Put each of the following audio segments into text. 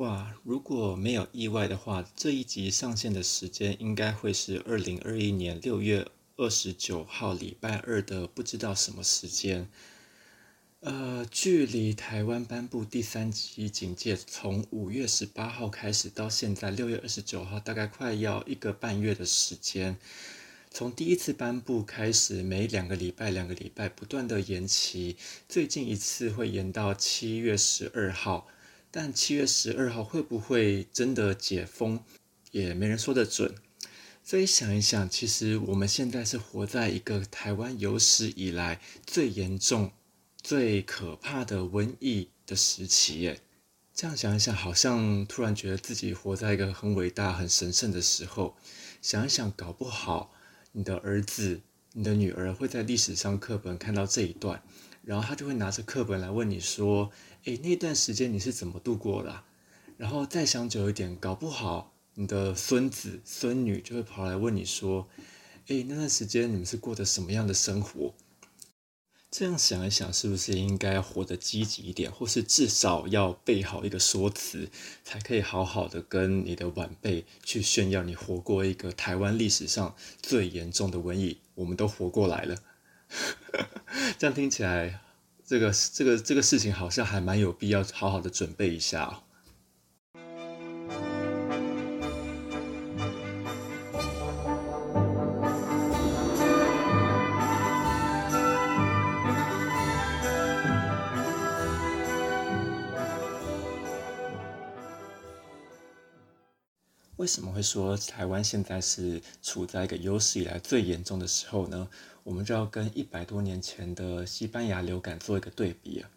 哇，如果没有意外的话，这一集上线的时间应该会是二零二一年六月二十九号礼拜二的不知道什么时间。呃，距离台湾颁布第三级警戒从五月十八号开始到现在六月二十九号，大概快要一个半月的时间。从第一次颁布开始，每两个礼拜、两个礼拜不断的延期，最近一次会延到七月十二号。但七月十二号会不会真的解封，也没人说得准。所以想一想，其实我们现在是活在一个台湾有史以来最严重、最可怕的瘟疫的时期耶。这样想一想，好像突然觉得自己活在一个很伟大、很神圣的时候。想一想，搞不好你的儿子、你的女儿会在历史上课本看到这一段，然后他就会拿着课本来问你说。诶，那段时间你是怎么度过的？然后再想久一点，搞不好你的孙子孙女就会跑来问你说：“诶，那段时间你们是过的什么样的生活？”这样想一想，是不是应该活得积极一点，或是至少要备好一个说辞，才可以好好的跟你的晚辈去炫耀你活过一个台湾历史上最严重的瘟疫，我们都活过来了。这样听起来。这个这个这个事情好像还蛮有必要好好的准备一下。为什么会说台湾现在是处在一个有史以来最严重的时候呢？我们就要跟一百多年前的西班牙流感做一个对比啊。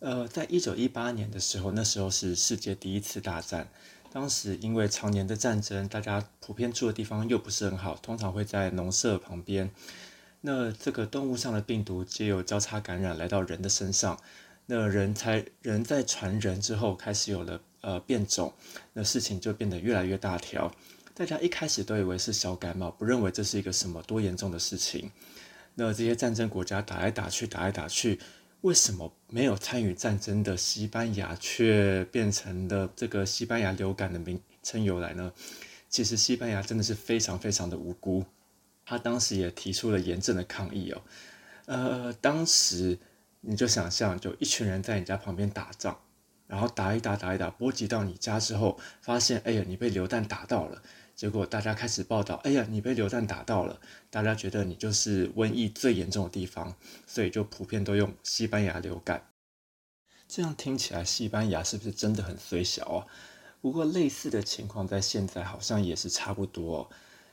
呃，在一九一八年的时候，那时候是世界第一次大战，当时因为常年的战争，大家普遍住的地方又不是很好，通常会在农舍旁边，那这个动物上的病毒皆有交叉感染来到人的身上，那人才人在传人之后，开始有了。呃，变种，那事情就变得越来越大条。大家一开始都以为是小感冒，不认为这是一个什么多严重的事情。那这些战争国家打来打去，打来打去，为什么没有参与战争的西班牙却变成了这个西班牙流感的名称由来呢？其实西班牙真的是非常非常的无辜，他当时也提出了严正的抗议哦。呃，当时你就想象，就一群人在你家旁边打仗。然后打一打打一打，波及到你家之后，发现哎呀，你被流弹打到了。结果大家开始报道，哎呀，你被流弹打到了。大家觉得你就是瘟疫最严重的地方，所以就普遍都用西班牙流感。这样听起来，西班牙是不是真的很虽小啊？不过类似的情况在现在好像也是差不多，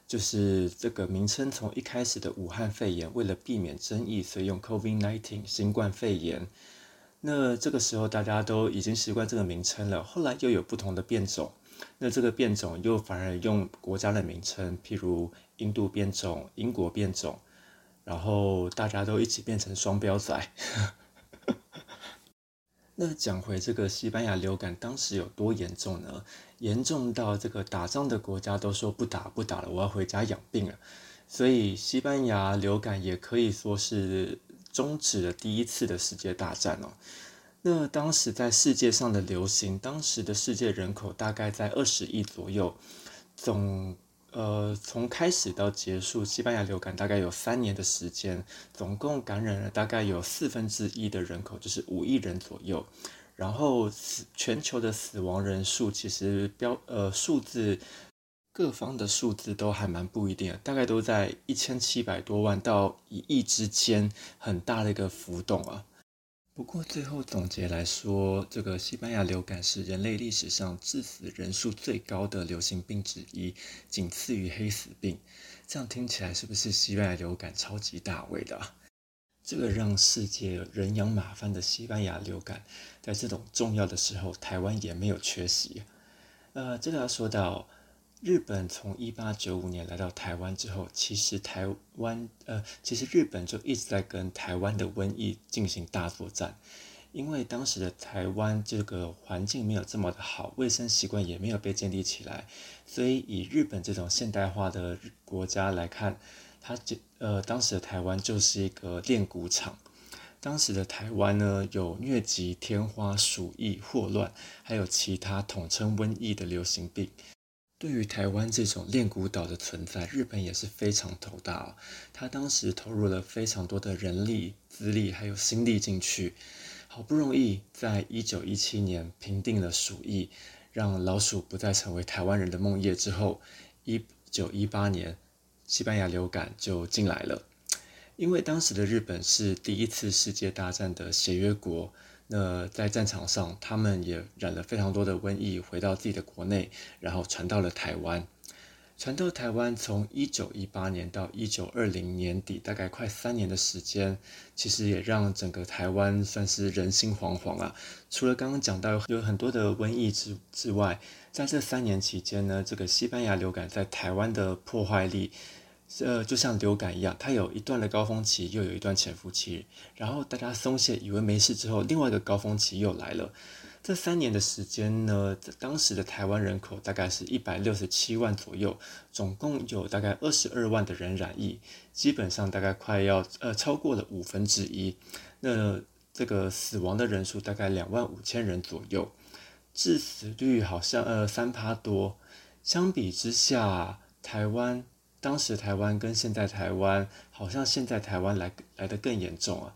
就是这个名称从一开始的武汉肺炎，为了避免争议，所以用 COVID-19 新冠肺炎。那这个时候大家都已经习惯这个名称了，后来又有不同的变种，那这个变种又反而用国家的名称，譬如印度变种、英国变种，然后大家都一起变成双标仔。那讲回这个西班牙流感当时有多严重呢？严重到这个打仗的国家都说不打不打了，我要回家养病了。所以西班牙流感也可以说是。终止了第一次的世界大战哦。那当时在世界上的流行，当时的世界人口大概在二十亿左右，总呃从开始到结束，西班牙流感大概有三年的时间，总共感染了大概有四分之一的人口，就是五亿人左右。然后死全球的死亡人数其实标呃数字。各方的数字都还蛮不一定，大概都在一千七百多万到一亿之间，很大的一个浮动啊。不过最后总结来说，这个西班牙流感是人类历史上致死人数最高的流行病之一，仅次于黑死病。这样听起来是不是西班牙流感超级大位的？这个让世界人仰马翻的西班牙流感，在这种重要的时候，台湾也没有缺席。呃，这个要说到。日本从一八九五年来到台湾之后，其实台湾呃，其实日本就一直在跟台湾的瘟疫进行大作战，因为当时的台湾这个环境没有这么的好，卫生习惯也没有被建立起来，所以以日本这种现代化的国家来看，它这呃当时的台湾就是一个炼骨场，当时的台湾呢，有疟疾、天花、鼠疫、霍乱，还有其他统称瘟疫的流行病。对于台湾这种练古岛的存在，日本也是非常头大哦。他当时投入了非常多的人力、资力还有心力进去，好不容易在一九一七年平定了鼠疫，让老鼠不再成为台湾人的梦魇之后，一九一八年西班牙流感就进来了。因为当时的日本是第一次世界大战的协约国，那在战场上，他们也染了非常多的瘟疫，回到自己的国内，然后传到了台湾。传到台湾，从一九一八年到一九二零年底，大概快三年的时间，其实也让整个台湾算是人心惶惶啊。除了刚刚讲到有很多的瘟疫之之外，在这三年期间呢，这个西班牙流感在台湾的破坏力。呃，就像流感一样，它有一段的高峰期，又有一段潜伏期，然后大家松懈，以为没事之后，另外一个高峰期又来了。这三年的时间呢，当时的台湾人口大概是一百六十七万左右，总共有大概二十二万的人染疫，基本上大概快要呃超过了五分之一。那这个死亡的人数大概两万五千人左右，致死率好像呃三趴多。相比之下，台湾。当时台湾跟现在台湾，好像现在台湾来来的更严重啊！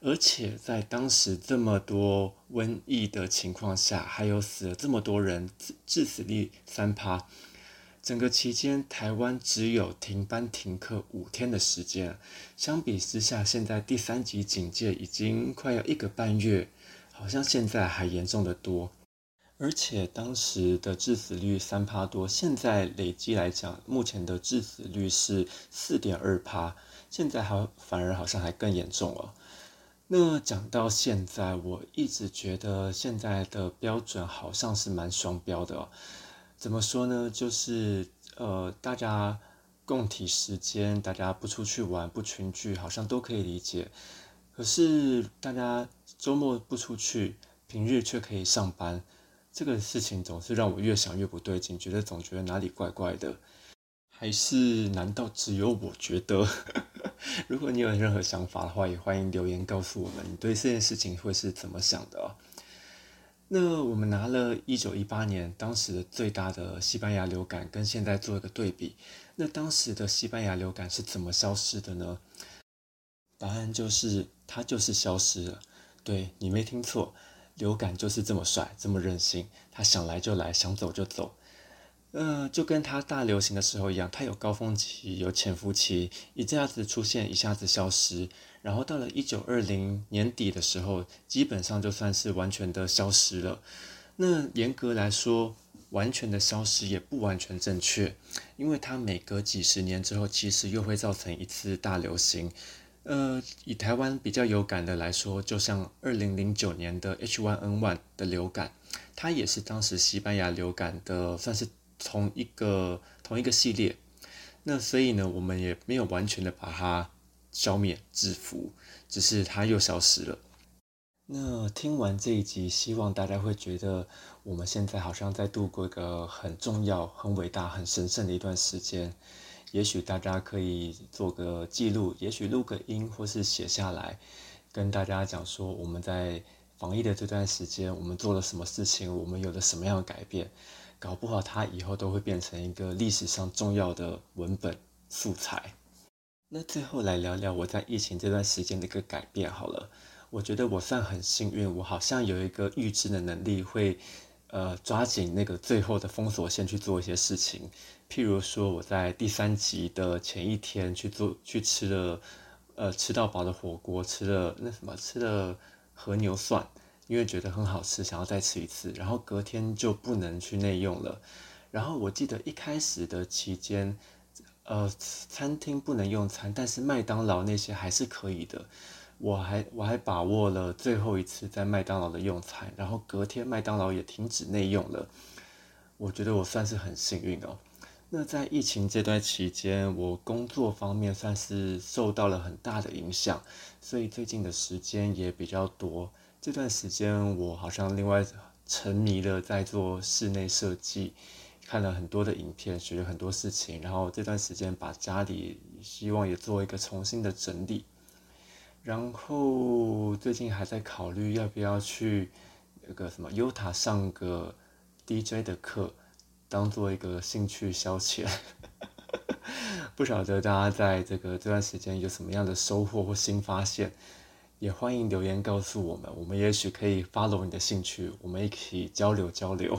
而且在当时这么多瘟疫的情况下，还有死了这么多人，致死率三趴。整个期间，台湾只有停班停课五天的时间。相比之下，现在第三级警戒已经快要一个半月，好像现在还严重的多。而且当时的致死率三趴多，现在累计来讲，目前的致死率是四点二趴，现在还反而好像还更严重了。那讲到现在，我一直觉得现在的标准好像是蛮双标的。怎么说呢？就是呃，大家共体时间，大家不出去玩，不群聚，好像都可以理解。可是大家周末不出去，平日却可以上班。这个事情总是让我越想越不对劲，觉得总觉得哪里怪怪的，还是难道只有我觉得？如果你有任何想法的话，也欢迎留言告诉我们，你对这件事情会是怎么想的？那我们拿了一九一八年当时的最大的西班牙流感，跟现在做一个对比，那当时的西班牙流感是怎么消失的呢？答案就是它就是消失了，对你没听错。流感就是这么帅，这么任性，他想来就来，想走就走。呃，就跟他大流行的时候一样，他有高峰期，有潜伏期，一下子出现，一下子消失。然后到了一九二零年底的时候，基本上就算是完全的消失了。那严格来说，完全的消失也不完全正确，因为它每隔几十年之后，其实又会造成一次大流行。呃，以台湾比较有感的来说，就像二零零九年的 H1N1 的流感，它也是当时西班牙流感的，算是同一个同一个系列。那所以呢，我们也没有完全的把它消灭制服，只是它又消失了。那听完这一集，希望大家会觉得我们现在好像在度过一个很重要、很伟大、很神圣的一段时间。也许大家可以做个记录，也许录个音，或是写下来，跟大家讲说我们在防疫的这段时间，我们做了什么事情，我们有了什么样的改变，搞不好它以后都会变成一个历史上重要的文本素材。那最后来聊聊我在疫情这段时间的一个改变好了，我觉得我算很幸运，我好像有一个预知的能力，会呃抓紧那个最后的封锁线去做一些事情。譬如说，我在第三集的前一天去做去吃了，呃，吃到饱的火锅，吃了那什么，吃了和牛涮，因为觉得很好吃，想要再吃一次。然后隔天就不能去内用了。然后我记得一开始的期间，呃，餐厅不能用餐，但是麦当劳那些还是可以的。我还我还把握了最后一次在麦当劳的用餐，然后隔天麦当劳也停止内用了。我觉得我算是很幸运哦。那在疫情这段期间，我工作方面算是受到了很大的影响，所以最近的时间也比较多。这段时间我好像另外沉迷了在做室内设计，看了很多的影片，学了很多事情。然后这段时间把家里希望也做一个重新的整理。然后最近还在考虑要不要去那个什么 Utah 上个 DJ 的课，当做一个兴趣消遣。不晓得大家在这个这段时间有什么样的收获或新发现，也欢迎留言告诉我们，我们也许可以 follow 你的兴趣，我们一起交流交流。